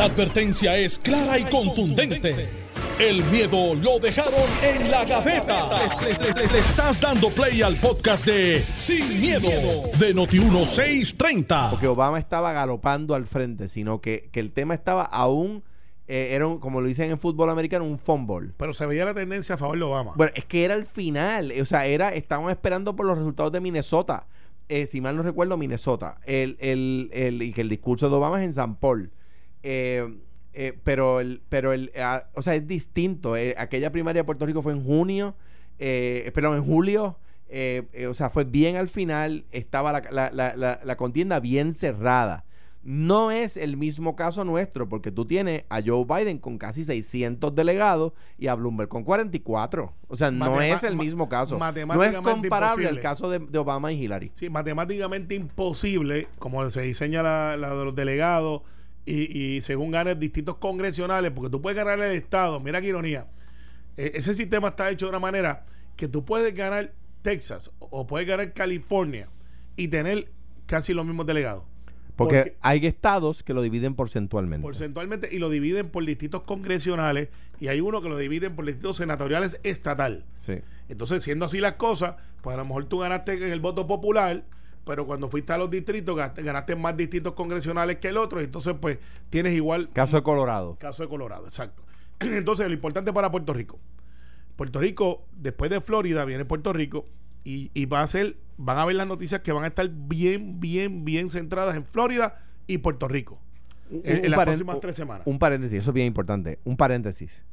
La advertencia es clara y contundente. El miedo lo dejaron en la gaveta. Le, le- le- le estás dando play al podcast de Sin, miedo, de Noti1630. Porque Obama estaba galopando al frente, sino que, que el tema estaba aún, eh, era un- como lo dicen en fútbol americano, un fumble. Pero se veía la tendencia a favor de Obama. Bueno, es que era el final, o sea, era, estaban esperando por los resultados de Minnesota. Eh, si mal no recuerdo, Minnesota. El, el, el- y que el discurso de Obama es en San Paul. Eh, eh, pero el, pero el, ah, o sea, es distinto. Eh, aquella primaria de Puerto Rico fue en junio, eh, perdón, en julio. eh, eh, o sea, fue bien al final, estaba la, la- la- la- contienda bien cerrada. No es el mismo caso nuestro, porque tú tienes a Joe Biden con casi 600 delegados y a Bloomberg con 44. O sea, no es el mismo caso. No es comparable al caso de, de Obama y Hillary. Sí, matemáticamente imposible, como se diseña la, la de los delegados y, y según ganes distintos congresionales, porque tú puedes ganar el Estado, mira qué ironía, Eh, ese sistema está hecho de una manera que tú puedes ganar Texas o puedes ganar California y tener casi los mismos delegados. Porque, hay estados que lo dividen porcentualmente. porcentualmente y lo dividen por distritos congresionales y hay uno que lo dividen por distritos senatoriales estatal. Sí. Entonces, siendo así las cosas, pues a lo mejor tú ganaste en el voto popular, pero cuando fuiste a los distritos ganaste, más distritos congresionales que el otro, y entonces pues tienes igual Caso de Colorado. caso de Colorado, exacto. Entonces, lo importante para Puerto Rico. Puerto Rico, después de Florida, viene Puerto Rico y, y va a ser, van a ver las noticias que van a estar bien, bien, bien centradas en Florida y Puerto Rico. Un- En- en las próximas tres semanas. Un paréntesis, eso es bien importante. Un paréntesis.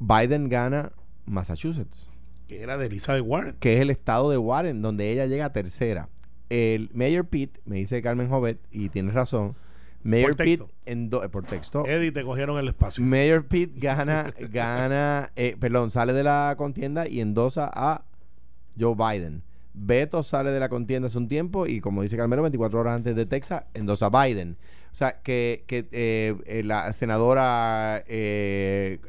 Biden gana Massachusetts, Que era de Elizabeth Warren. que es el estado de Warren, donde ella llega tercera. El Mayor Pitt, me dice Carmen Jovet, y tienes razón. Mayor Pitt, texto. en do- eh, por texto. Eddie, te cogieron el espacio. Mayor Pitt gana, gana, eh, perdón, sale de la contienda y endosa a Joe Biden. Beto sale de la contienda hace un tiempo y como dice Carmelo, 24 horas antes de Texas, endosa a Biden. O sea, que, que eh, la senadora eh,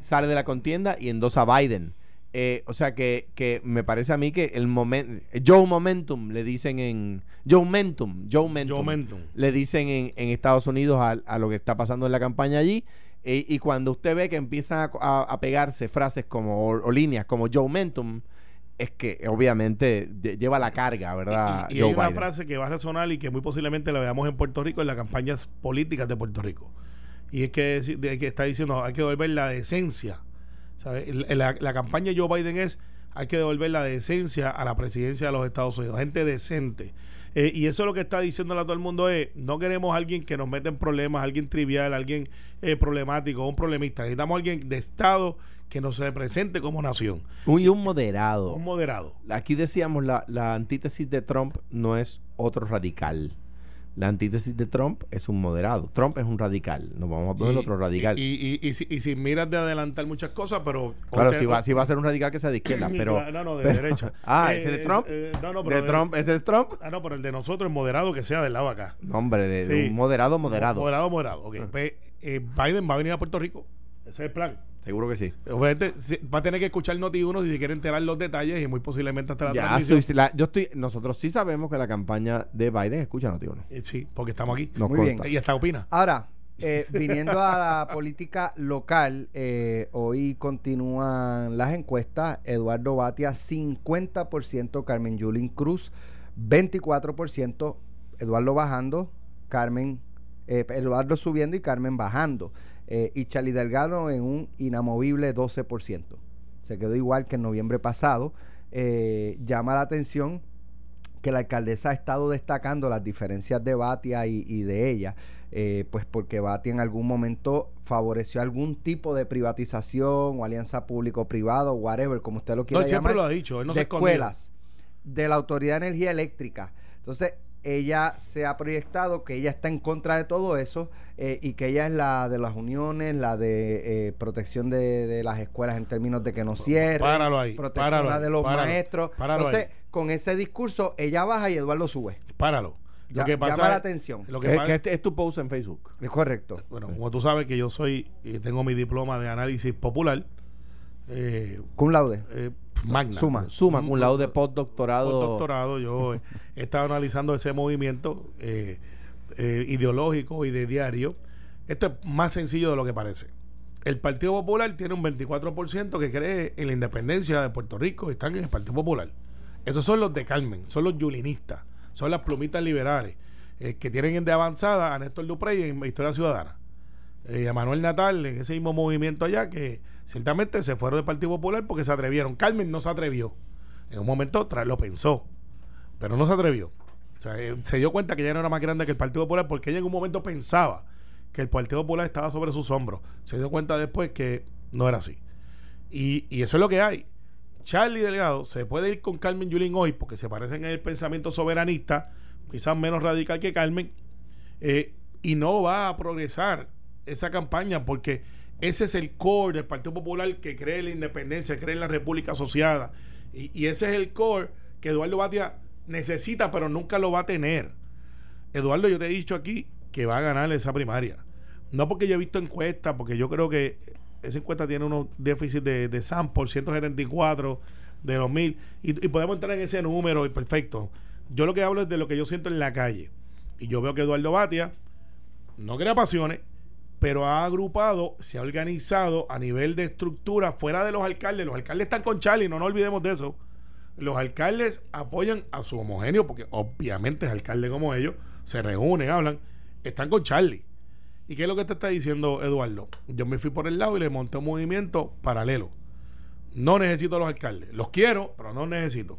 sale de la contienda y endosa a Biden. Eh, o sea, que, que me parece a mí que el momento, Joe Momentum, le dicen en, Joe Momentum, Joe Momentum, le dicen en, en Estados Unidos a, a lo que está pasando en la campaña allí. eh, y cuando usted ve que empiezan a, a- a pegarse frases como o, o líneas como Joe Momentum, es que obviamente de- lleva la carga, ¿verdad? Y, y Joe hay una Biden. frase que va a resonar y que muy posiblemente la veamos en Puerto Rico en las campañas políticas de Puerto Rico. Y es que, es- que está diciendo, hay que devolver la decencia. ¿sabe? La, la campaña de Joe Biden es, hay que devolver la decencia a la presidencia de los Estados Unidos. Gente decente. Eh, y eso es lo que está diciéndole a todo el mundo es, no queremos a alguien que nos meta en problemas, alguien trivial, alguien eh, problemático, un problemista. Necesitamos a alguien de Estado que nos represente como nación. Un, y un moderado. Un moderado. Aquí decíamos, la, la antítesis de Trump no es otro radical. La antítesis de Trump es un moderado. Trump es un radical. Nos vamos a poner Y- otro radical. Y, si, y si miras de adelantar muchas cosas, pero. claro, si va, si va a ser un radical que sea de izquierda, pero... No, no, de pero- derecha. Ah, Eh, ¿ese de eh, Trump? eh, no, no, pero ¿De Trump? ¿Ese es Trump? Ah, no, pero el de nosotros es moderado que sea del lado acá. No, hombre, de, de un moderado, moderado. Moderado, moderado. Ok. Ah. Pues, eh, Biden va a venir a Puerto Rico. Ese es el plan. Seguro que sí. Obviamente, si- va a tener que escuchar Noti 1 si se quiere enterar los detalles y muy posiblemente hasta la Ya, transmisión. soy- la- yo estoy, nosotros sí sabemos que la campaña de Biden escucha Noti uno. Eh, sí, porque estamos aquí. Nos Muy bien. Y hasta opina. Ahora, eh, viniendo a la política local, eh, hoy continúan las encuestas. Eduardo Batia, 50%, Carmen Yulín Cruz, 24%, Eduardo bajando, Carmen, eh, Eduardo subiendo y Carmen bajando. Eh, y Charlie Delgado en un inamovible 12%. Se quedó igual que en noviembre pasado. Eh, llama la atención que la alcaldesa ha estado destacando las diferencias de Batia y, y de ella, eh, pues porque Batia en algún momento favoreció algún tipo de privatización o alianza público-privado, whatever, como usted lo No, quiera siempre llamar, lo ha dicho. Él no de se escuelas, de la Autoridad de Energía Eléctrica. Entonces, ella se ha proyectado que ella está en contra de todo eso eh, y que ella es la de las uniones, la de eh, protección de, de las escuelas en términos de que no cierren, Páralo ahí, protectora páralo ahí, de los páralo, maestros. páralo Entonces, ahí. con ese discurso, ella baja y Eduardo sube. Páralo. Lo Ya- que pasa llama la atención. Lo que Es, pasa- que este es tu post en Facebook. Es correcto. bueno, como tú sabes que yo soy y tengo mi diploma de análisis popular, eh, Cum laude. eh, magna. Suma. Suma con un lado de postdoctorado. doctorado. Yo he estado analizando ese movimiento. eh, eh, ideológico y de diario, esto es más sencillo de lo que parece. El Partido Popular tiene un 24% que cree en la independencia de Puerto Rico y están en el Partido Popular. Esos son los de Carmen, son los yulinistas, son las plumitas liberales eh, que tienen de avanzada a Néstor Duprey en Historia Ciudadana. y a Manuel Natal en ese mismo movimiento allá que ciertamente se fueron del Partido Popular porque se atrevieron. Carmen no se atrevió. En un momento lo pensó, pero no se atrevió. Eh, se dio cuenta que ya no era más grande que el Partido Popular porque ella en un momento pensaba que el Partido Popular estaba sobre sus hombros. Se dio cuenta después que no era así. Y, eso es lo que hay. Charlie Delgado se puede ir con Carmen Yulín hoy porque se parecen en el pensamiento soberanista, quizás menos radical que Carmen, eh, y no va a progresar esa campaña porque ese es el core del Partido Popular que cree en la independencia, cree en la República Asociada. Y, ese es el core que Eduardo Batia necesita, pero nunca lo va a tener. Eduardo, yo te he dicho aquí que va a ganar esa primaria. No porque yo he visto encuestas, porque yo creo que esa encuesta tiene unos déficits de, de SAM por 174 de 2000 y, y podemos entrar en ese número y perfecto. Yo lo que hablo es de lo que yo siento en la calle. Y yo veo que Eduardo Batia no crea pasiones, pero ha agrupado, se ha organizado a nivel de estructura fuera de los alcaldes. Los alcaldes están con Charlie, no nos olvidemos de eso los alcaldes apoyan a su homogéneo, porque obviamente es alcalde como ellos, se reúnen, hablan, están con Charlie. ¿Y qué es lo que te está diciendo Eduardo? Yo me fui por el lado y le monté un movimiento paralelo. No necesito a los alcaldes. Los quiero, pero no necesito.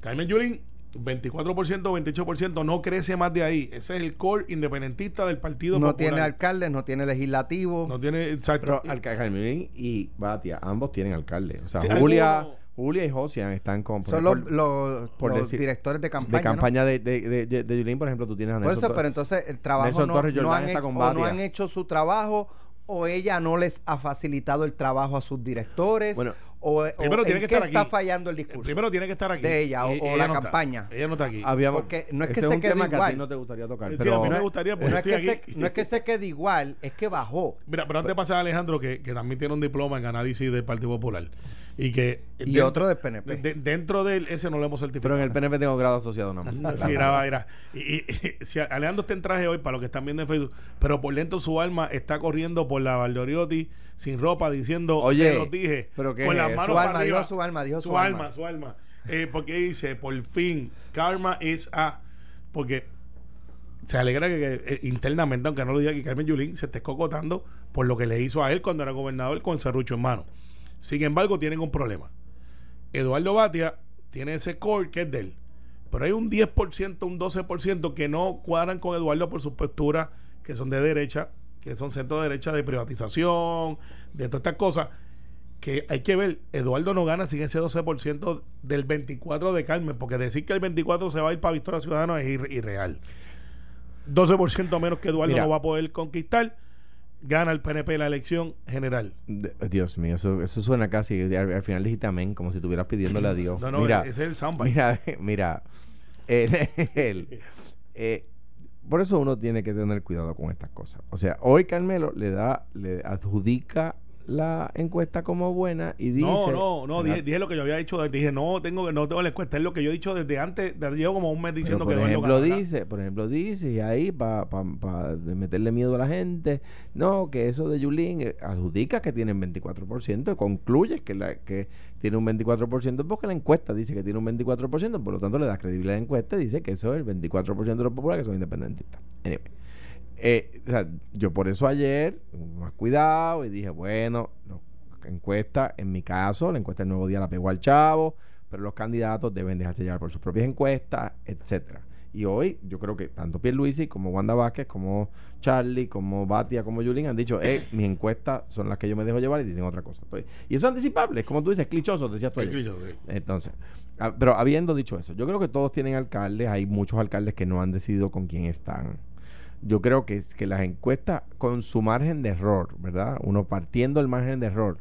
Carmen Yulín, 24%, 28%, no crece más de ahí. Ese es el core independentista del Partido no tiene alcaldes, no tiene legislativo. No tiene, exacto. Pero Yulín y Batia, ambos tienen alcalde. O sea, Julia... Julia y Josian están con. Son los, directores de campaña. De campaña de, de, de, Yulín, por ejemplo, tú tienes a Nelson Por eso, pero entonces el trabajo no, no, han hecho, no han hecho su trabajo o ella no les ha facilitado el trabajo a sus directores. Bueno, o, primero tiene que qué estar está fallando el discurso. Primero tiene que estar aquí. De ella o, la campaña. ella no está aquí. porque no es que se quede igual. Que no te gustaría tocar. pero a mí me gustaría no, es que se, no es que se quede igual, es que bajó. Mira, pero antes de pasar a Alejandro, que, que también tiene un diploma en análisis del Partido Popular. Y que y otro del PNP. dentro de él, ese no lo hemos certificado. Pero en el PNP tengo grado asociado nada más. mira, mira. Y, y, si Alejandro está en traje hoy, para los que están viendo en Facebook, pero por dentro su alma está corriendo por la Valdoriotti sin ropa diciendo, Oye, se los dije, pero con las manos su alma, dijo su alma, dijo su, alma. Su alma, eh, porque dice, por fin, karma is a... Porque se alegra que, eh, internamente, aunque no lo diga, que Carmen Yulín se esté cocotando por lo que le hizo a él cuando era gobernador con Cerrucho en mano. Sin embargo, tienen un problema. Eduardo Batia tiene ese core que es de él. Pero hay un 10%, un 12% que no cuadran con Eduardo por sus posturas que son de derecha, que son centro de derecha de privatización, de todas estas cosas. Que hay que ver, Eduardo no gana sin ese 12% del 24 de Carmen, porque decir que el 24 se va a ir para Victoria Ciudadana es irreal. 12% menos que Eduardo no va a poder conquistar gana el PNP la elección general. Dios mío, eso, eso suena casi al, final dijiste amén, como si estuvieras pidiéndole a Dios. No, no, mira, ese es el soundbite. Mira, mira, el, eh, por eso uno tiene que tener cuidado con estas cosas. O sea, hoy Carmelo le da, le adjudica la encuesta como buena y dice no no no dije, lo que yo había dicho dije no tengo no tengo la encuesta es lo que yo he dicho desde antes llevo como un mes diciendo por que ejemplo dice por ejemplo dice y ahí para pa, meterle miedo a la gente no que eso de Yulín eh, adjudica que tienen 24% y concluye que la que tiene un 24% porque la encuesta dice que tiene un 24% por lo tanto le da credibilidad a la encuesta y dice que eso es el 24% de los populares que son independentistas. Anyway eh, o sea, yo por eso ayer, más cuidado, y dije, bueno, la encuesta, en mi caso, la encuesta del nuevo día la pegó al chavo, pero los candidatos deben dejarse llevar por sus propias encuestas, etcétera. Y hoy yo creo que tanto Pierluisi como Wanda Vázquez, como Charlie, como Batia, como Julín han dicho, eh, mis encuestas son las que yo me dejo llevar y dicen otra cosa. y eso es anticipable, como tú dices, clichoso, decías tú. Entonces, ah, pero habiendo dicho eso, yo creo que todos tienen alcaldes, hay muchos alcaldes que no han decidido con quién están yo creo que, que las encuestas con su margen de error, ¿verdad? Uno partiendo el margen de error,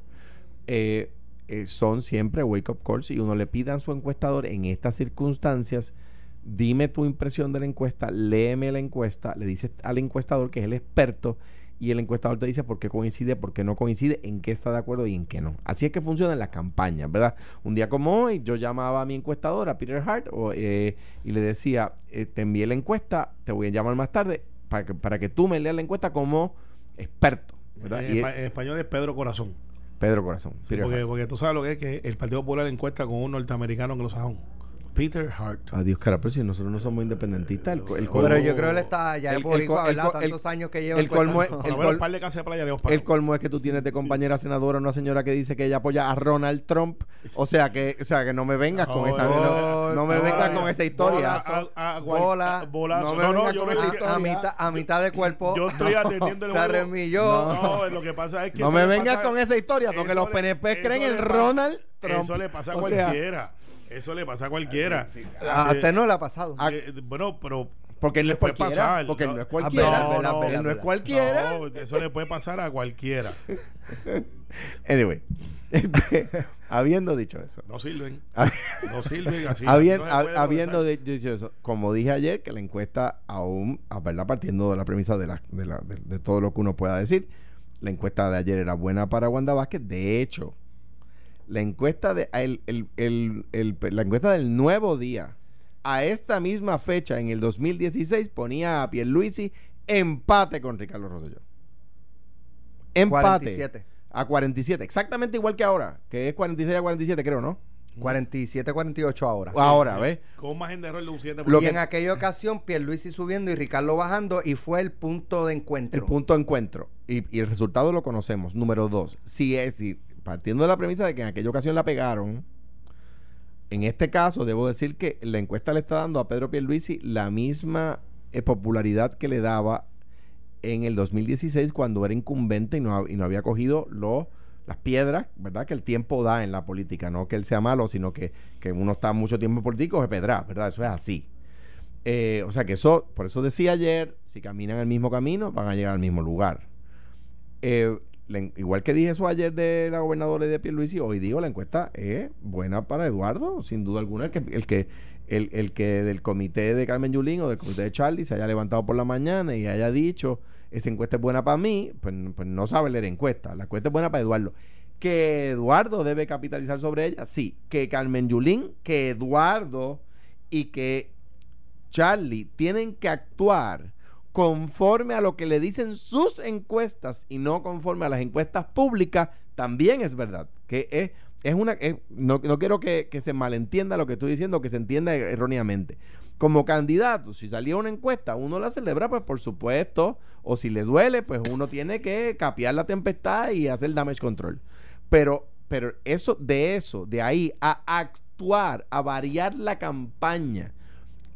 eh, eh, son siempre wake up calls y uno le pida a su encuestador en estas circunstancias, dime tu impresión de la encuesta, léeme la encuesta, le dices al encuestador que es el experto y el encuestador te dice por qué coincide, por qué no coincide, en qué está de acuerdo y en qué no. Así es que funciona en las campañas, ¿verdad? Un día como hoy, yo llamaba a mi encuestador, a Peter Hart, eh, y le decía, te envié la encuesta, te voy a llamar más tarde, para que, para que tú me leas la encuesta como experto. ¿verdad? En, Y- en español es Pedro Corazón. Pedro Corazón. Sí, porque, porque tú sabes lo que es que el Partido Popular encuesta con un norteamericano anglosajón. Peter Hart. Adiós, cara, pero si nosotros no somos independentistas, el, co- el colmo, Pero yo creo que él está ya El- es el Tantos años que lleva el colmo es- el colmo que tú tienes de compañera senadora una señora que dice que ella apoya a Ronald Trump. O sea que, o sea que no me vengas con esa, no, no me vengas con esa historia. Bola, no me vengas yo con esa historia. a, mitad, a mitad de cuerpo. Yo estoy atendiendo el. No, lo que pasa es que No me vengas con esa historia, porque los PNP creen en Ronald Trump. Eso le pasa a O sea, cualquiera. Eso le pasa a cualquiera. A Eh, usted no le ha pasado. a- eh, bueno, pero Porque él no es cualquiera. pasar, porque él no es Ah, cualquiera. No, verdad, no, verdad, él no es cualquiera. no, eso le puede pasar a cualquiera. Anyway, habiendo dicho eso. No sirven. No sirven así. No habiendo de- dicho eso, como dije ayer, que la encuesta aún, a verdad, partiendo de la premisa de, la, de, la- de- de todo lo que uno pueda decir, la encuesta de ayer era buena para Wanda Vázquez. De hecho, la encuesta de el, el- el- el- la encuesta del nuevo día a esta misma fecha en el 2016 ponía a Pierluisi empate con Ricardo Rosselló. Empate 47. a 47, exactamente igual que ahora, que es 46 a 47 creo, ¿no? 47, 48 ahora. Ahora, ¿ves? Con margen de error de un 7%. Lo y que- en aquella ocasión, Pierluisi subiendo y Ricardo bajando y fue el punto de encuentro. El punto de encuentro. Y, y el resultado lo conocemos. Número dos. Si es, si, partiendo de la premisa de que en aquella ocasión la pegaron, en este caso debo decir que la encuesta le está dando a Pedro Pierluisi la misma eh, popularidad que le daba en el 2016 cuando era incumbente y no, y no había cogido los las piedras, ¿verdad? Que el tiempo da en la política, no que él sea malo, sino que, que uno está mucho tiempo en político es pedra, ¿verdad? Eso es así. Eh, o sea que eso, por eso decía ayer, si caminan el mismo camino, van a llegar al mismo lugar. Eh, igual que dije eso ayer de la gobernadora y de Pierluisi, hoy digo la encuesta es buena para Eduardo, sin duda alguna. El que, el que, el, el que del comité de Carmen Yulín o del comité de Charlie se haya levantado por la mañana y haya dicho esa encuesta es buena para mí, pues, pues no sabe leer encuesta. La encuesta es buena para Eduardo. Que Eduardo debe capitalizar sobre ella, sí. Que Carmen Yulín, que Eduardo y que Charlie tienen que actuar conforme a lo que le dicen sus encuestas y no conforme a las encuestas públicas, también es verdad. Que es, es una. no, no quiero que, que se malentienda lo que estoy diciendo, que se entienda erróneamente. Como candidato, si salía una encuesta, uno la celebra, pues por supuesto. O si le duele, pues uno tiene que capear la tempestad y hacer damage control. Pero, pero eso, de eso, de ahí a actuar, a variar la campaña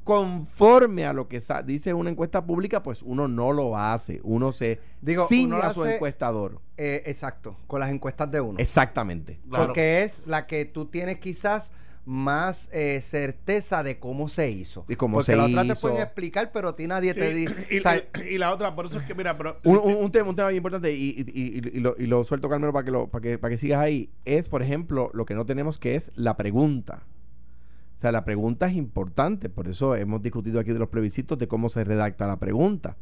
conforme a lo que dice una encuesta pública, pues uno no lo hace. Uno se Digo, uno a su hace- encuestador. Eh, exacto, con las encuestas de uno. Exactamente. Claro. Porque es la que tú tienes quizás más eh, certeza de cómo se hizo. Y cómo Porque se la otra te hizo. pueden explicar, pero a ti nadie te Sí, dice. y, o sea, y- y la otra, por eso es que, mira, pero. Un, un- un tema, un tema bien importante y, y- y- y lo, y lo suelto, Carmelo, para que, lo, para, que, para que sigas ahí. Es, por ejemplo, lo que no tenemos que es la pregunta. O sea, la pregunta es importante. Por eso hemos discutido aquí de los plebiscitos de cómo se redacta la pregunta.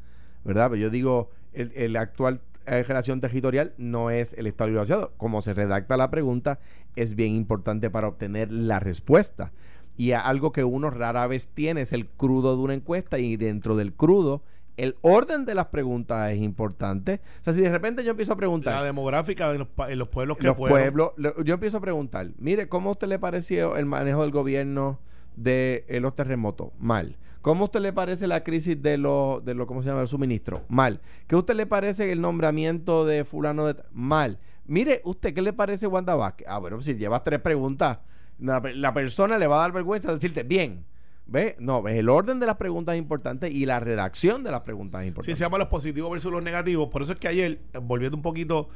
¿Verdad? Pero yo digo, el, actual eh, relación territorial no es el Estado Libre Asociado. Como se redacta la pregunta es bien importante para obtener la respuesta. Y algo que uno rara vez tiene es el crudo de una encuesta y dentro del crudo el orden de las preguntas es importante. O sea, si de repente yo empiezo a preguntar La demográfica de los, en los pueblos que los fueron. pueblos, lo- yo empiezo a preguntar, mire, ¿cómo a usted le pareció el manejo del gobierno de eh, los terremotos? Mal. ¿Cómo a usted le parece la crisis de los, de los ¿cómo se llama? El suministro? Mal. ¿Qué a usted le parece el nombramiento de fulano de... Mal. Mire, ¿usted qué le parece Wanda Vázquez? Ah, bueno, si llevas tres preguntas, la, la persona le va a dar vergüenza decirte, bien. ¿Ve? No, ¿ves? el orden de las preguntas es importante y la redacción de las preguntas es Sí, importante. se llama los positivos versus los negativos. Por eso es que ayer, eh, volviendo un poquito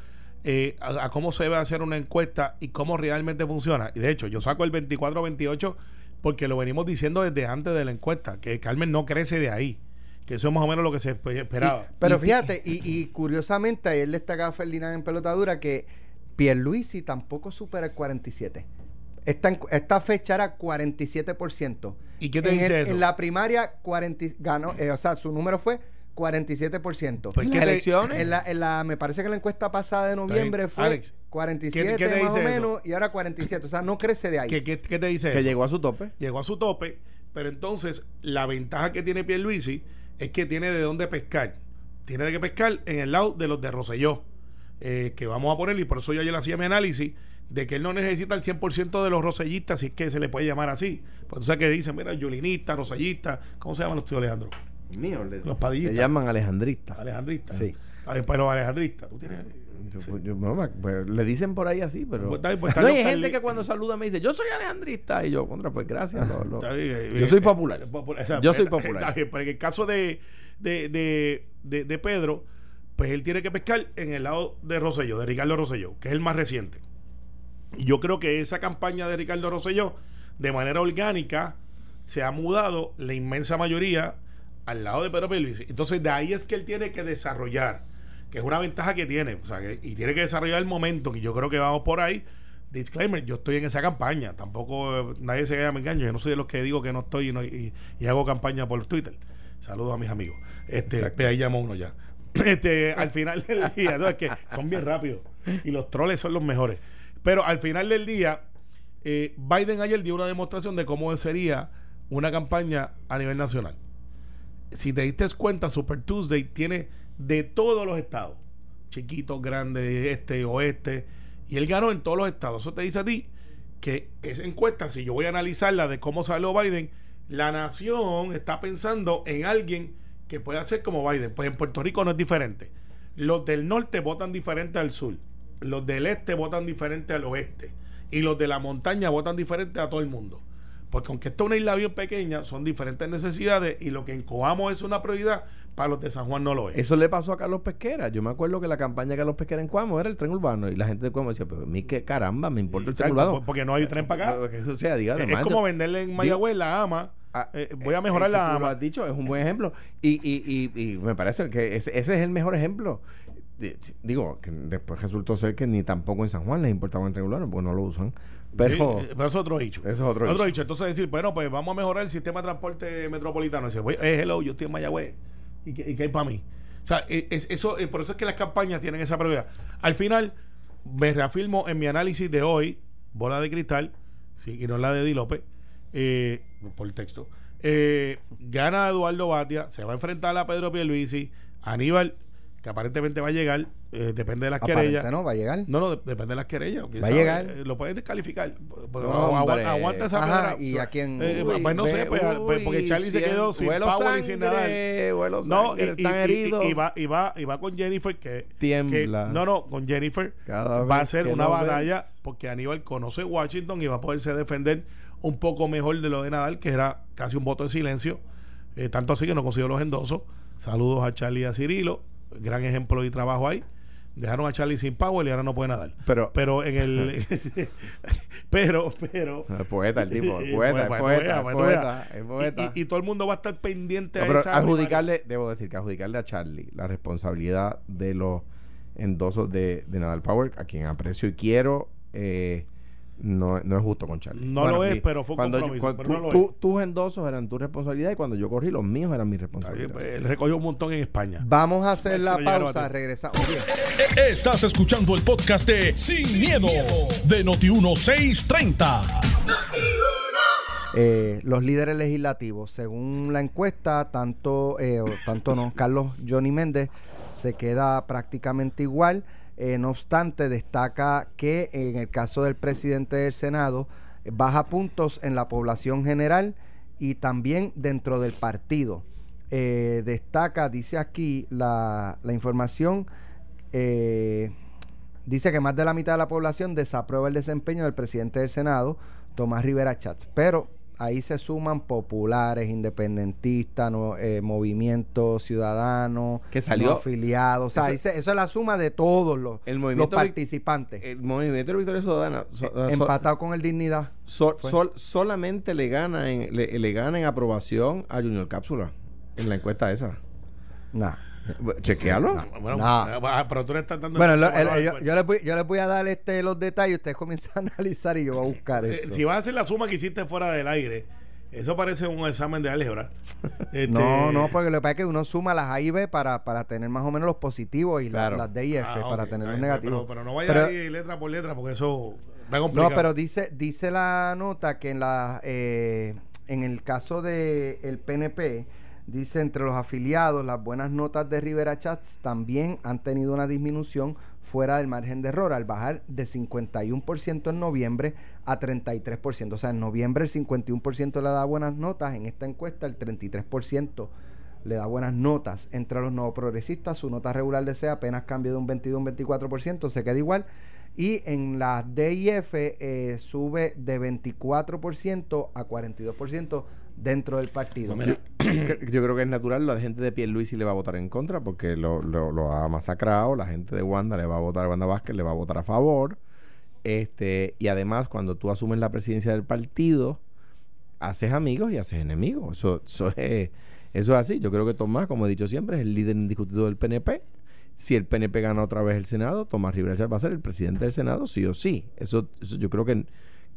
eh, a, a cómo se debe hacer una encuesta y cómo realmente funciona. Y de hecho, yo saco el 24-28 porque lo venimos diciendo desde antes de la encuesta, que Carmen no crece de ahí. Que eso es más o menos lo que se espe- esperaba. pero fíjate, y, y curiosamente, ayer destacaba Ferdinand en pelotadura que Pierluisi tampoco supera el 47. Esta, fecha era 47%. ¿Y qué te en dice el- eso? En la primaria 40, ganó, eh, o sea, su número fue 47%. Pues, ¿En ¿qué las elecciones? En la, en la, me parece que en la encuesta pasada de noviembre fue Alex, 47 ¿qué- qué te más o eso? menos y ahora 47. O sea, no crece de ahí. ¿Qué, qué- qué te dice que eso? llegó a su tope. llegó a su tope, pero entonces la ventaja que tiene Pierluisi es que tiene de dónde pescar. Tiene de que pescar en el lado de los de Roselló, eh, que vamos a poner, y por eso yo ayer hacía mi análisis, de que él no necesita el 100% de los rosellistas, si es que se le puede llamar así. Pues tú sabes que dicen, mira, yulinista, rosellista, ¿cómo se llaman los tíos Alejandro? Mío, le, Los padillistas. le llaman alejandrista. Alejandrista. Sí. Ah, Pero alejandrista, tú tienes... Yo- sí. yo- no, me- pues, le dicen por ahí así, pero. Pues pues no, hay gente que cuando saluda me dice, yo soy alejandrista. Y yo, contra, pues gracias. lo- lo- Está bien, eh, yo soy eh, popular. eh, popular, o sea, Yo soy está- popular. está bien, pero en el caso de, de, de, de- de Pedro, pues él tiene que pescar en el lado de Rosselló, de Ricardo Rosselló, que es el más reciente. Y yo creo que esa campaña de Ricardo Rosselló, de manera orgánica, se ha mudado la inmensa mayoría al lado de Pedro Pierluisi. Entonces, de ahí es que él tiene que desarrollar, que es una ventaja que tiene, o sea, que- y tiene que desarrollar el momento, que yo creo que vamos por ahí. Disclaimer, yo estoy en esa campaña, tampoco eh, nadie se queda me engaño, yo no soy de los que digo que no estoy y, no- y- y hago campaña por Twitter. Saludos a mis amigos. Este, ve, ahí llama uno ya. Este, al final del día, no, es que son bien rápidos y los troles son los mejores. Pero al final del día, eh, Biden ayer dio una demostración de cómo sería una campaña a nivel nacional. Si te diste cuenta, Super Tuesday tiene de todos los estados, chiquitos, grandes, este, oeste, y él ganó en todos los estados. Eso te dice a ti que esa encuesta, si yo voy a analizarla de cómo salió Biden, la nación está pensando en alguien que pueda ser como Biden. Pues en Puerto Rico no es diferente. Los del norte votan diferente al sur. Los del este votan diferente al oeste. Y los de la montaña votan diferente a todo el mundo. Porque aunque esto es una isla bien pequeña, son diferentes necesidades y lo que en Coamo es una prioridad, para los de San Juan no lo es. Eso le pasó a Carlos Pesquera. Yo me acuerdo que la campaña de Carlos Pesquera en Cuamo era el tren urbano. Y la gente de Cuamo decía, pero a mí qué caramba, me importa el tren urbano. porque no hay tren para acá. Eso sea, diga, es como venderle en Mayagüez la ama. Ah, eh, voy a eh, mejorar eh, la tú Lo ama. has dicho, es un buen ejemplo. Y, y, y, y me parece que ese, ese es el mejor ejemplo. Di- Digo, que después resultó ser que ni tampoco en San Juan les importaba el tren urbano, porque no lo usan. Pero Sí, eh, pero eso es otro dicho. Eso es otro otro dicho. Entonces decir, bueno, pues vamos a mejorar el sistema de transporte metropolitano. Dice, "Oye, eh, hello, yo estoy en Mayagüez. ¿Y qué, y qué hay para mí? O sea, es, eso, eh, por eso es que las campañas tienen esa prioridad. Al final, me reafirmo en mi análisis de hoy, bola de cristal, sí, y no la de Di López, eh, por texto. Eh, gana Eduardo Batia, se va a enfrentar a Pedro Pierluisi, Aníbal, que aparentemente va a llegar, eh, depende de las Aparente, querellas. ¿no? Va a llegar. No, no, de- depende de las querellas. Va a llegar. eh, Lo pueden descalificar. Pues, No, aguanta, esa Ajá. ¿y a quién? Eh, Uy, pues no sé, pues, pues, porque Charlie se quedó sin power y sin nada. huelo No, sangre, y, y- están y- heridos. y va, y, va, y va con Jennifer que, Tiemblas. que- no, no, con Jennifer Cada va a ser una batalla ves. porque Aníbal conoce Washington y va a poderse defender un poco mejor de lo de Nadal, que era casi un voto de silencio. Eh, tanto así que no consiguió los endosos. Saludos a Charlie y a Cirilo. Gran ejemplo de trabajo ahí. Dejaron a Charlie sin power y ahora no puede nadar. Pero- pero en el. pero, pero. Es poeta el tipo, Eh, poeta, es pues, poeta, tú veas, es pues, poeta, es poeta. Y, y- y todo el mundo va a estar pendiente No, a pero esa adjudicarle, debo decir que adjudicarle a Charlie la responsabilidad de los endosos de, de Nadal Power, a quien aprecio y quiero, eh, no, no es justo con Charlie. No lo es, pero fue un cuando yo- cuando pero tú- no lo tú- tus endosos eran tu responsabilidad y cuando yo corrí, los míos eran mi responsabilidad. pues, Él recogió un montón en España. Vamos a hacer la pausa. Regresamos. Bien. Estás escuchando el podcast de Sin, miedo, de Noti1630. Eh, los líderes legislativos, según la encuesta, tanto, eh, tanto no, Carlos Johnny Méndez se queda prácticamente igual. Eh, no obstante, destaca que en el caso del presidente del Senado, eh, baja puntos en la población general y también dentro del partido. Eh, destaca, dice aquí la, la información, dice que más de la mitad de la población desaprueba el desempeño del presidente del Senado, Tomás Rivera Chats. Pero ahí se suman populares, independentistas, no, eh, movimiento ciudadano, Que salió- no afiliados. O sea, Eso- ahí se- eso es la suma de todos los, El movimiento participantes. El movimiento de Victoria Ciudadana so- Eh, so- empatado con el Dignidad. so- sol- solamente le gana, en, le, le gana en aprobación a Junior Cápsula en la encuesta esa. Nah. Chequealo. Bueno, No. ah, pero tú le estás dando. Bueno, el- lo- el- el- yo, yo les voy, yo les voy a dar este los detalles, ustedes comienzan a analizar y yo voy a buscar Eh, eso. si vas a hacer la suma que hiciste fuera del aire, eso parece un examen de álgebra. Este, No, no, porque lo que pasa es que uno suma las A y B para, para tener más o menos los positivos y la- Claro. las D y F ah, para tener los negativos. Pero, pero no vayas Pero- ahí letra por letra porque eso está complicado. No, pero dice, dice la nota que en la eh, en el caso de el PNP Dice, entre los afiliados, las buenas notas de Rivera Chats también han tenido una disminución fuera del margen de error, al bajar de 51% en noviembre a 33%. O sea, en noviembre el 51% le da buenas notas, en esta encuesta el 33% le da buenas notas. Entre los nuevos progresistas, su nota regular de SEA apenas cambia de un 22 a un 24%, se queda igual. Y en la DIF eh, sube de 24% a 42% dentro del partido. Yo, yo creo que es natural, la gente de Pierluisi le va a votar en contra porque lo, lo, lo ha masacrado, la gente de Wanda le va a votar, Wanda Vázquez le va a votar a favor. Este, y además, cuando tú asumes la presidencia del partido, haces amigos y haces enemigos. Eso, eso, es, eso es así. Yo creo que Tomás, como he dicho siempre, es el líder indiscutido del PNP. Si el PNP gana otra vez el Senado, Tomás Rivera va a ser el presidente del Senado, sí o sí. Eso, eso yo creo que,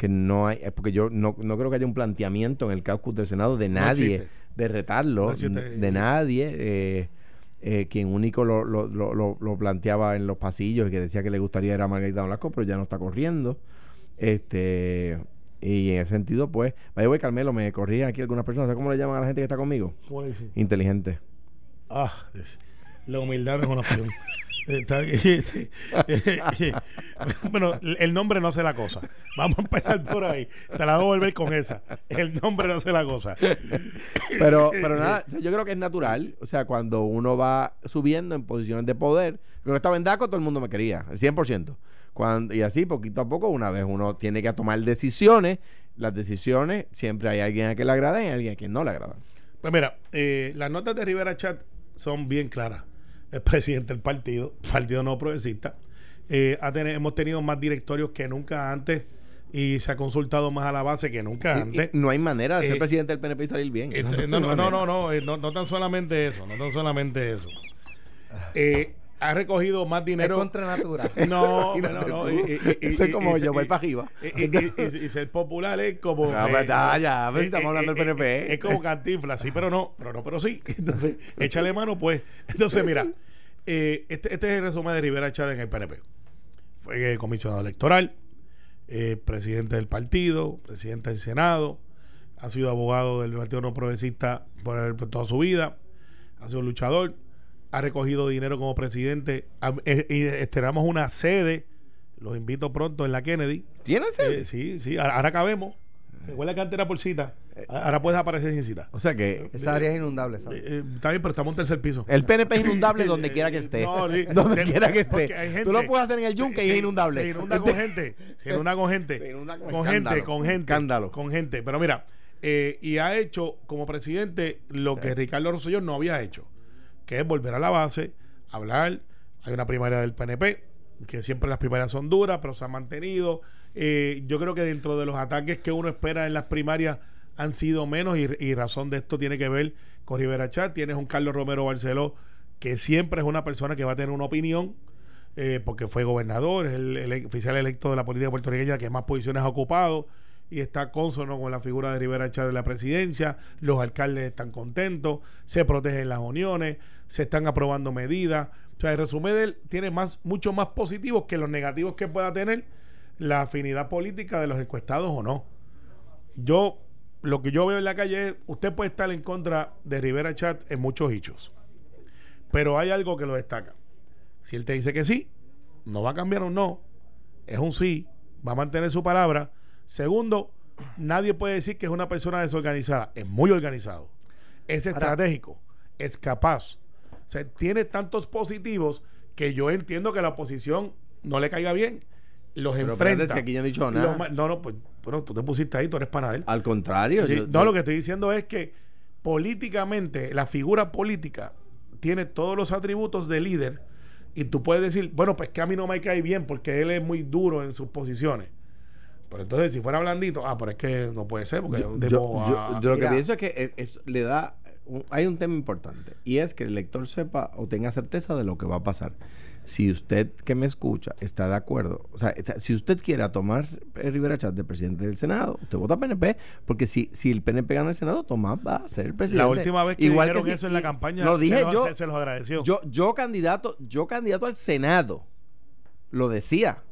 que no hay, porque yo no, no creo que haya un planteamiento en el caucus del Senado de nadie existe. de retarlo, No de nadie. eh, eh, quien único lo, lo, lo, lo- lo planteaba en los pasillos y que decía que le gustaría era Margarita Blasco, pero ya no está corriendo. Este y en ese sentido, pues, vaya voy Carmelo, me corrían aquí algunas personas, ¿sabes cómo le llaman a la gente que está conmigo? ¿Cómo le dicen? Inteligente. Ah, es- la humildad no es una opción. Está bien, sí. bueno, el nombre no hace la cosa. Vamos a empezar por ahí. Te la voy a volver con esa. El nombre no hace la cosa. Pero, pero nada, yo creo que es natural. O sea, cuando uno va subiendo en posiciones de poder, cuando estaba en DACO todo el mundo me quería, el 100%. Cuando, y así, poquito a poco, una vez uno tiene que tomar decisiones, las decisiones, siempre hay alguien a quien le agrada y alguien a quien no le agrada. Pues mira, eh, las notas de Rivera Chat son bien claras. El presidente del partido, Partido No Progresista. Eh, ha hemos tenido más directorios que nunca antes y se ha consultado más a la base que nunca Y- y antes. no hay manera de ser Eh, presidente del PNP y salir bien. Este, no, no, no, no, no, eh, no, no tan solamente eso, no tan solamente eso. Eh, ha recogido más Es dinero. contra natura. No, no, no. y- y- es como yo voy para arriba. Y, ser popular es como. No, pues, ya, ya, pues, estamos hablando del eh, PNP. eh, Es como cantinflas, sí, pero no, pero no, pero sí. Entonces, échale mano, pues. Entonces, mira, eh, este, este es el resumen de Rivera Chávez en el PNP. Fue eh, comisionado electoral, eh, presidente del partido, presidente del Senado, ha sido abogado del Partido No Progresista por, por toda su vida, ha sido luchador, ha recogido dinero como presidente eh, y estrenamos una sede, los invito pronto en la Kennedy. ¿Tienes Eh, sí, sí, ahora, ahora cabemos. Recuerda que antes era por cita. Ahora puedes aparecer sin cita. O sea que Esa área es inundable, Eh, ¿sabes? eh, está bien, pero estamos en tercer piso. el PNP es inundable donde quiera que esté. No, sí. donde quiera que esté. gente- Tú lo puedes hacer en el yunque y es inundable. Se inunda con gente. Se inunda con gente. Se inunda con con gente, con con gente. escándalo. Con gente. Pero mira, eh, y ha hecho como presidente lo que Ricardo Rosselló no había hecho, que es volver a la base, hablar. Hay una primaria del PNP, que siempre las primarias son duras, pero se han mantenido. Eh, yo creo que dentro de los ataques que uno espera en las primarias han sido menos y, razón de esto tiene que ver con Rivera Chat. Tienes un Carlos Romero Barceló que siempre es una persona que va a tener una opinión eh, porque fue gobernador, es el oficial electo de la política puertorriqueña que más posiciones ha ocupado y está consono con la figura de Rivera Chávez de la presidencia. Los alcaldes están contentos, se protegen las uniones, se están aprobando medidas. O sea, el resumen él tiene más, mucho más positivos que los negativos que pueda tener la afinidad política de los encuestados o no. Yo, lo que yo veo en la calle es, usted puede estar en contra de Rivera Chat en muchos hechos, pero hay algo que lo destaca. Si él te dice que sí, no va a cambiar un no, es un sí, va a mantener su palabra. Segundo, nadie puede decir que es una persona desorganizada, es muy organizado, es estratégico, es capaz. O sea, tiene tantos positivos que yo entiendo que la oposición no le caiga bien. Los Pero enfrenta. aquí no he dicho nada. no, no, pues bueno, tú te pusiste ahí, tú eres panadero. Al contrario. Yo- no, yo- lo que estoy diciendo es que políticamente, la figura política tiene todos los atributos de líder y tú puedes decir, bueno, pues que a mí no me cae bien porque él es muy duro en sus posiciones. Pero entonces, si fuera blandito, ah, pero es que no puede ser porque yo, de yo- mo- yo- yo lo que pienso es que es- es- le da un- hay un tema importante y es que el lector sepa o tenga certeza de lo que va a pasar. Si usted que me escucha está de acuerdo, o sea, está- si usted quiere tomar Rivera Chat de presidente del Senado, usted vota PNP, porque si, si el PNP gana el Senado, Tomás va a ser el presidente. la última vez que Igual dijeron si- eso en la campaña, lo dije se, los- yo, se, se los agradeció. yo, yo candidato, yo candidato al Senado, lo decía.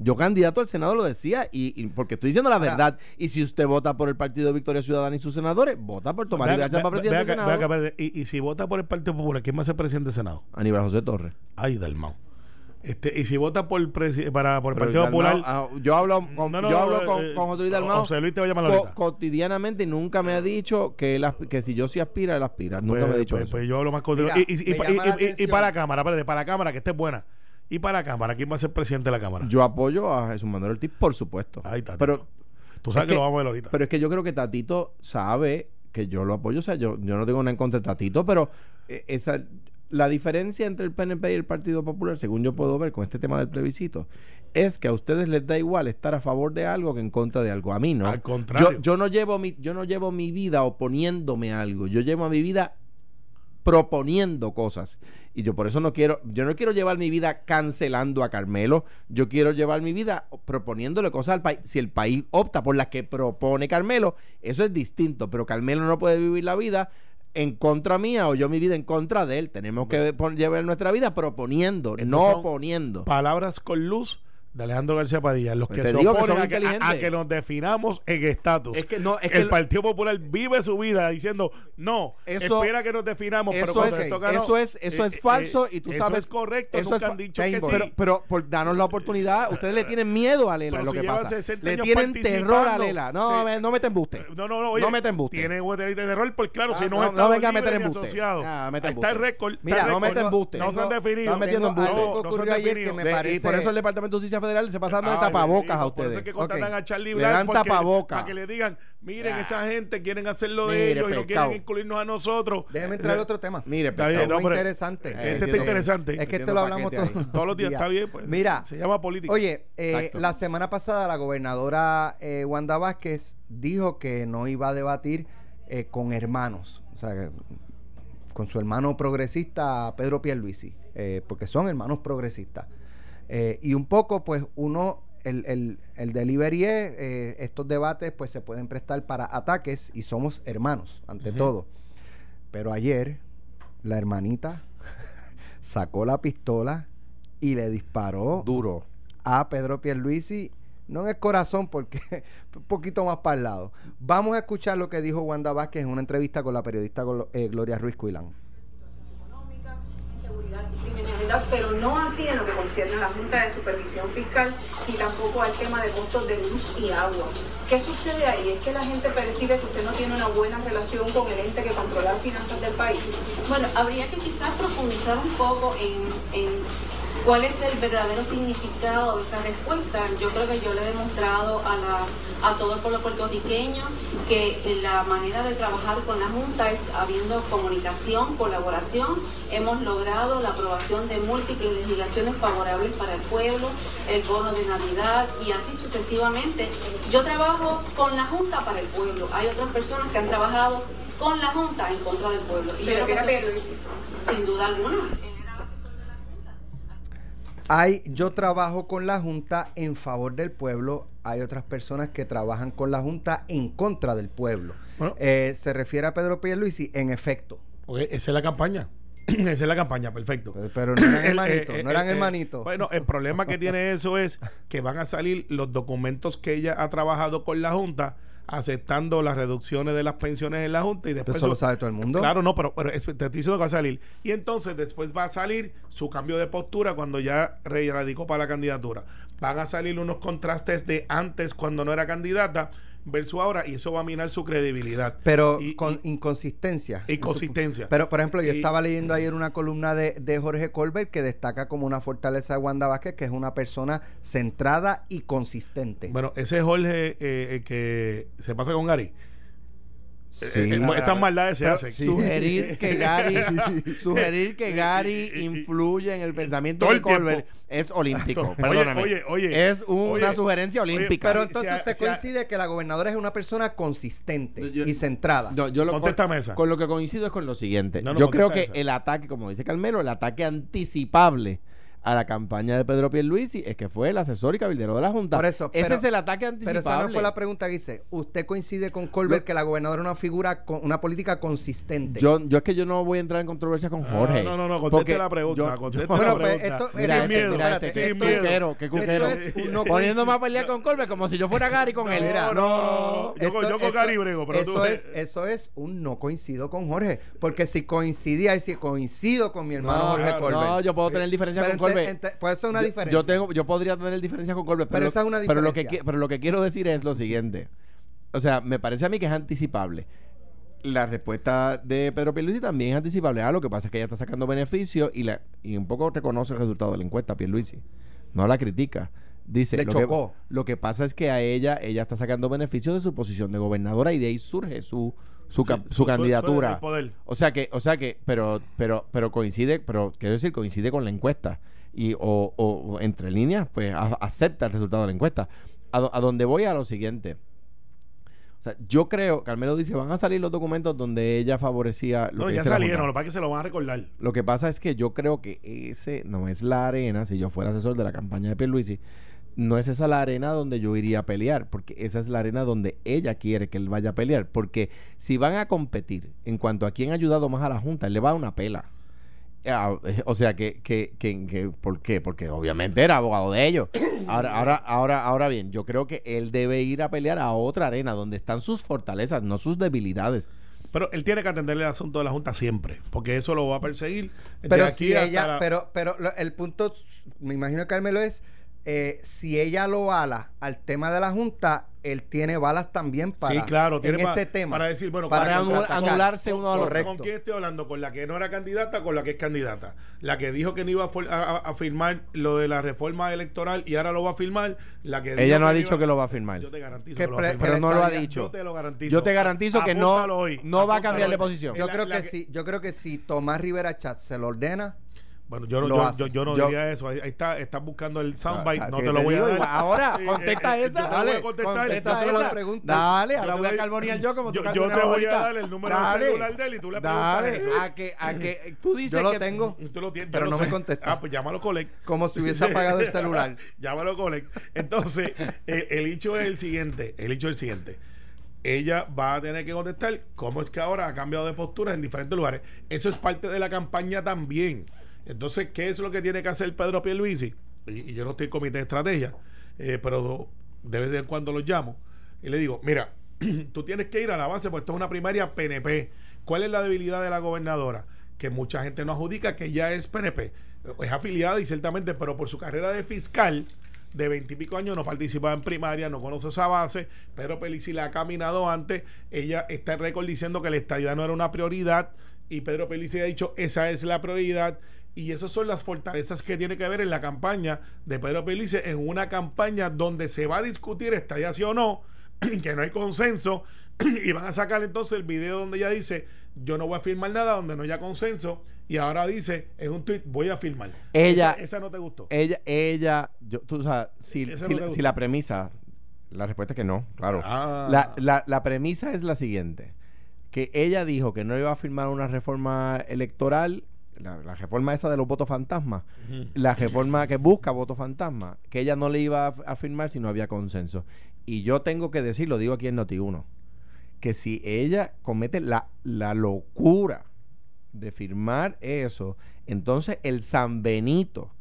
Yo candidato al Senado lo decía, y, y porque estoy diciendo la Ahora- verdad. Y si usted vota por el Partido Victoria Ciudadana y sus senadores, vota por Tomás Ve Rivera para presidente del Senado. acá, y, y si vota por el Partido Popular, ¿quién va a ser presidente del Senado? Aníbal José Torres. Ay, Dalmau. Este, y si vota por, para, por el Partido Popular. ah, yo hablo con, No, no, yo hablo con, eh, con José Luis o- Dalmau José Luis te va a llamar co- ahorita. cotidianamente y nunca me ha dicho que, él que si yo sí aspira, él aspira. Nunca Pues- me ha dicho pues- eso. pues yo hablo más contigo. Mira, Y, y- y- y- para la Cámara, espérate, para la Cámara, que esté buena. Y para la Cámara, ¿quién va a ser presidente de la Cámara? Yo apoyo a Jesús Manuel Ortiz, por supuesto. Ahí está. Pero, Tú sabes es que, que- lo vamos a ver ahorita. pero es que yo creo que Tatito sabe que yo lo apoyo. O sea, yo, yo no tengo nada en contra de Tatito, pero eh, esa la diferencia entre el PNP y el Partido Popular, según yo puedo ver con este tema del plebiscito, es que a ustedes les da igual estar a favor de algo que en contra de algo. A mí no. Al contrario. Yo, yo no llevo mi, yo no llevo mi vida oponiéndome a algo. Yo llevo mi vida proponiendo cosas. Y yo por eso no quiero, yo no quiero llevar mi vida cancelando a Carmelo, yo quiero llevar mi vida proponiéndole cosas al país. Si el país opta por las que propone Carmelo, eso es distinto, pero Carmelo no puede vivir la vida en contra mía o yo mi vida en contra de él. Tenemos que llevar nuestra vida proponiendo, Estos no oponiendo. Palabras con luz de Alejandro García Padilla, los Pues que se oponen a, que, a- a que nos definamos en estatus. Es que no, es que el Partido Popular vive su vida diciendo no, Eso- espera que nos definamos, pero eso cuando es, toca no, eso es, eso eh, es eh, falso y tú eso sabes es correcto, eso nunca es han dicho que sí. Pero, pero por danos la oportunidad, ustedes le tienen miedo a Lela, Pero lo si que pasa. 60 Le tienen terror a. Lela. No, Sí. me- no me te embuste. No, no, no, oye, no me te embuste. Tiene guaterita de error, pues claro, Ah, si no, no, no venga a meter embuste. Ah, está el récord. Mira, no récord. mete embuste. No se han definido. No, no se han definido. Y por eso el Departamento de Justicia Federal se pasando de Ah, tapabocas a Por eso es ustedes. que contratan Ok. a Charlie Le dan porque- tapabocas. para que le digan, miren, Ah. esa gente quieren hacerlo de Mire, ellos y no quieren incluirnos a nosotros. Déjeme entrar al otro tema. Mire, Está bien, no, interesante. Eh, Este está interesante. Es que este lo hablamos todos. Todos los días está bien, pues. Mira, Se llama política. Oye, eh, la semana pasada la gobernadora eh, Wanda Vázquez dijo que no iba a debatir eh, con hermanos, o sea, que- con su hermano progresista Pedro Pierluisi, eh, porque son hermanos progresistas. Eh, y un poco, pues, uno, el, el, el delivery es, eh, estos debates, pues, se pueden prestar para ataques y somos hermanos, ante todo. Pero ayer, la hermanita sacó la pistola y le disparó Duro. a Pedro Pierluisi, no en el corazón, porque un poquito más para el lado. Vamos a escuchar lo que dijo Wanda Vázquez en una entrevista con la periodista eh, Gloria Ruiz Cuilán. Inseguridad y criminalidad, pero no así en lo que concierne a la Junta de Supervisión Fiscal y tampoco al tema de costos de luz y agua. ¿Qué sucede ahí? Es que la gente percibe que usted no tiene una buena relación con el ente que controla las finanzas del país. Bueno, habría que quizás profundizar un poco en, en cuál es el verdadero significado de esa respuesta. Yo creo que yo le he demostrado a, la, a todo el pueblo puertorriqueño que la manera de trabajar con la Junta es habiendo comunicación, colaboración. Hemos logrado la aprobación de múltiples legislaciones favorables para el pueblo, el bono de Navidad y así sucesivamente. Yo trabajo con la Junta para el pueblo. Hay otras personas que han trabajado con la Junta en contra del pueblo. Y Se yo creo que eso- sin duda alguna. Hay, yo trabajo con la Junta en favor del pueblo, hay otras personas que trabajan con la Junta en contra del pueblo. Bueno. Eh, se refiere a Pedro Pierluisi, en efecto. Esa es la campaña. esa es la campaña, perfecto. Pero, pero no eran El- hermanitos, eh, no eh, eran eh, hermanitos. Bueno, el problema que tiene eso es que van a salir los documentos que ella ha trabajado con la Junta aceptando las reducciones de las pensiones en la Junta y después Eso lo sabe todo el mundo. Claro, no, pero, pero es- te estoy diciendo que va a salir. Y entonces después va a salir su cambio de postura cuando ya radicó para la candidatura. Van a salir unos contrastes de antes cuando no era candidata versus ahora y eso va a minar su credibilidad. Pero Y- con y- inconsistencia. Inconsistencia. Pero, por ejemplo, yo Y- estaba leyendo ayer una columna de, de Jorge Colbert que destaca como una fortaleza de Wanda Vázquez, que es una persona centrada y consistente. Bueno, ese Jorge eh, eh, que se pasa con Gary. Sí. Eh, esas maldades se hacen. Sugerir que Gary, sugerir que Gary influye en el pensamiento Todo de el tiempo. Colbert es olímpico. Perdóname. oye, oye. es Oye, una sugerencia oye, olímpica. Pero entonces a- usted coincide que la gobernadora es una persona consistente Yo- y centrada. No, yo lo Contéstame con, esa. con lo que coincido es con lo siguiente. No, no, yo creo que esa. el ataque, como dice Carmelo, el ataque anticipable a la campaña de Pedro Pierluisi es que fue el asesor y cabildero de la Junta. Por eso, Ese pero- es el ataque Pero anticipable. esa no fue la pregunta que hice. ¿Usted coincide con Colbert Lo- que la gobernadora es una figura con una política consistente? yo, yo es que yo no voy a entrar en controversia con Jorge. Ah, no, no, no, conteste la pregunta, yo- conteste la pues, pregunta. esto- Mira sin este, miedo, espérate, este, sin miedo. cuquero, qué cuquero. Es un no Poniéndome a pelear con Colbert como si yo fuera Gary con él. Mira, no, yo, con- yo con Gary brego, pero eso tú es eso es un no coincido con Jorge porque si coincidía y si coincido con mi hermano No, Jorge Colbert no, yo puedo tener diferencias Pero con ente- Colbert. ente- eso es una Yo- diferencia Yo tengo, yo podría tener diferencias con Colbert, Pero pero, esa es una pero lo que diferencia. pero lo que quiero decir es lo siguiente. O sea, me parece a mí que es anticipable. La respuesta de Pedro Pierluisi también es anticipable. Ah, lo que pasa es que ella está sacando beneficios y la y un poco reconoce el resultado de la encuesta Pierluisi. No la critica. Dice, Le lo chocó. que, lo que pasa es que a ella ella está sacando beneficios de su posición de gobernadora y de ahí surge su su, Sí, su su- su- candidatura. su poder. O sea que, o sea que, pero, pero, pero coincide, pero quiero decir, coincide con la encuesta. Y, o, o- entre líneas, pues a- acepta el resultado de la encuesta. A, a donde voy a lo siguiente. O sea, yo creo, Carmelo dice, van a salir los documentos donde ella favorecía lo No, que ya salieron, lo que pasa es que se lo van a recordar. Lo que pasa es que yo creo que ese no es la arena, si yo fuera asesor de la campaña de Pierluisi, no es esa la arena donde yo iría a pelear, porque esa es la arena donde ella quiere que él vaya a pelear, porque si van a competir en cuanto a quién ha ayudado más a la Junta, él le va a una pela. Ah, eh, O sea, que, que, que, que- ¿por qué? Porque obviamente era abogado de ellos. Ahora, ahora, ahora, ahora bien, yo creo que él debe ir a pelear a otra arena donde están sus fortalezas, no sus debilidades. Pero él tiene que atenderle el asunto de la Junta siempre, porque eso lo va a perseguir. pero aquí si ella la- pero pero lo- el punto me imagino que Carmelo es eh, si ella lo ala al tema de la junta él tiene balas también para sí, claro, tiene en pa- ese tema para decir, bueno, Para para anularse uno a ¿Con, los Correcto. ¿Con quién estoy hablando? ¿Con la que no era candidata con la que es candidata? La que dijo que no iba a, for- a- a- a firmar lo de la reforma electoral y ahora lo va a firmar. La que Ella no ha dicho iba- que lo va a firmar. Yo te garantizo Que que, lo va a pre- firmar. Pero no lo ha dicho. Yo te lo garantizo. Yo te garantizo que no- hoy. no va a cambiar de posición. yo La- creo la que, sí yo creo que si Tomás Rivera Chat se lo ordena Bueno, yo, no- yo, yo, yo no Yo- diría eso. Ahí, ahí está, estás buscando el soundbite. Ah, no te lo voy a dar. Ahora, contesta eh, esa. yo te dale, voy a contestar contesta esa. la pregunta. Dale, ahora voy a carbonear yo como tú yo- te voy a dar el número de celular de él y tú le preguntas Dale, eso. a que, a que tú dices yo lo que tengo Tú lo tienes, Pero no me sé. contesta. Ah, pues llámalo collect. como si hubiese apagado el celular llámalo collect. Entonces, el, el hecho es el siguiente. El hecho es el siguiente. Ella va a tener que contestar cómo es que ahora ha cambiado de postura en diferentes lugares. Eso es parte de la campaña también. Entonces, ¿qué es lo que tiene que hacer Pedro Pierluisi? Y, y yo no estoy en comité de estrategia, eh, pero de vez en cuando los llamo y le digo, mira, tú tienes que ir a la base, pues esto es una primaria PNP. ¿Cuál es la debilidad de la gobernadora? Que mucha gente no adjudica que ya es PNP. Es afiliada y ciertamente, pero por su carrera de fiscal de veintipico años no participaba en primaria, no conoce esa base. Pedro Pelici la ha caminado antes. Ella está en récord diciendo que la estadidad no era una prioridad y Pedro Pelici ha dicho esa es la prioridad. Y esas son las fortalezas que tiene que ver en la campaña de Pedro Pelici, en una campaña donde se va a discutir estadía sí o no, que no hay consenso, y van a sacar entonces el video donde ella dice, yo no voy a firmar nada donde no haya consenso, y ahora dice, en un tweet, voy a firmar. Ella- Esa, esa no te gustó. ella, ella, yo, tú sabes, si, si, no si la premisa, la respuesta es que no, claro. Ah. La, la, la premisa es la siguiente, que ella dijo que no iba a firmar una reforma electoral, la, la reforma esa de los votos fantasma, la reforma que busca votos fantasma, que ella no le iba a, a firmar si no había consenso. Y yo tengo que decir, lo digo aquí en Noti1, que si ella comete la, la locura de firmar eso, entonces el San Benito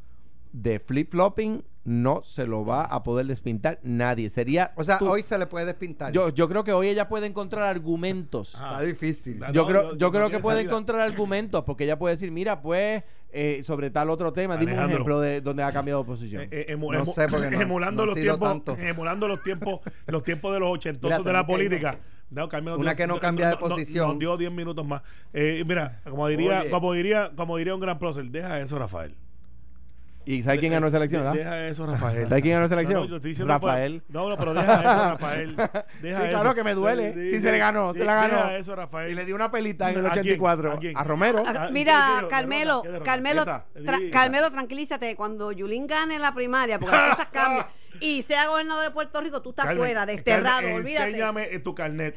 de flip-flopping no se lo va a poder despintar nadie. Sería. o sea tú- hoy se le puede despintar yo, yo creo que hoy ella puede encontrar argumentos. Ah. está difícil Yo no, creo, yo- yo, yo creo no que puede salida. encontrar argumentos porque ella puede decir, mira, pues, eh, sobre tal otro tema, dime un ejemplo de donde ha cambiado de posición. Eh, eh, No sé, porque emulando los tiempos emulando los tiempos los tiempos de los ochentosos Mira, de la política No, Carmen nos Una dio- que no cambia de posición. Nos dio 10 minutos más. Eh, mira, como diría, Oye. como diría, como diría un gran prócer, deja eso, Rafael. ¿Y sabes quién ganó esa elección? De- ah? Deja eso, Rafael. ¿Sabes quién ganó esa elección? No, no, yo estoy diciendo Rafael. por- no, no, pero deja eso, Rafael. Deja Sí, eso. claro que me duele. Sí, se le ganó, se la ganó. Deja eso, Rafael. Y le dio una pelita en el ¿A quién? 84 ¿A a, quién? Romero. Ah, Ah, ¿qué Mira? Carmelo. Carmelo, Esa. tra- Sí. Carmelo, tranquilízate. Cuando Yulín gane la primaria, porque las cosas cambian, y sea gobernador de Puerto Rico, tú estás Carmen, fuera, desterrado, Carmen, olvídate. Enséñame tu carnet.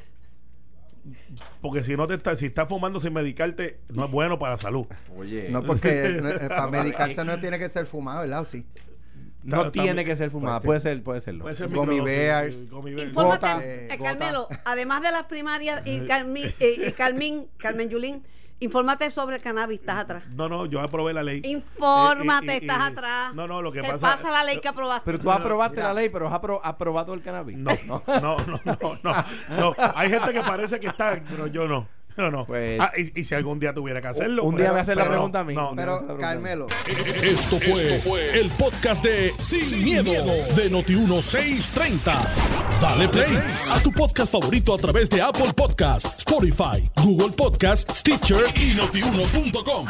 Porque si no te está, si estás fumando sin medicarte, no es bueno para la salud. Oye. No, porque no, eh, para medicarse no tiene que ser fumado, ¿verdad? ¿O sí? No Está- tiene está- que ser fumada, puede ser, puede serlo. Puede ser Gummy microdosis, bears. gummy bears. Infórmate, Gota, eh, eh, Carmelo, además de las primarias y, Carmi- eh, y Carmen, Carmen Yulín, infórmate sobre el cannabis, estás atrás. No, no, yo aprobé la ley. Infórmate, Eh, eh, eh, estás eh, atrás. No, no, lo que Te pasa. pasa la ley que aprobaste. Pero tú aprobaste la ley, pero has apro- aprobado el cannabis. No, no, no, no, no, no, no. Hay gente que parece que está, pero yo no. Yo no. Pues- Ah, y, y si algún día tuviera que hacerlo. Un día me hace la pregunta no, a mí. no, Pero. Carmelo, Esto fue, el podcast de Sin, miedo, de Noti1630. Dale play a tu podcast favorito a través de Apple Podcasts, Spotify, Google Podcasts, Stitcher y notiuno.com.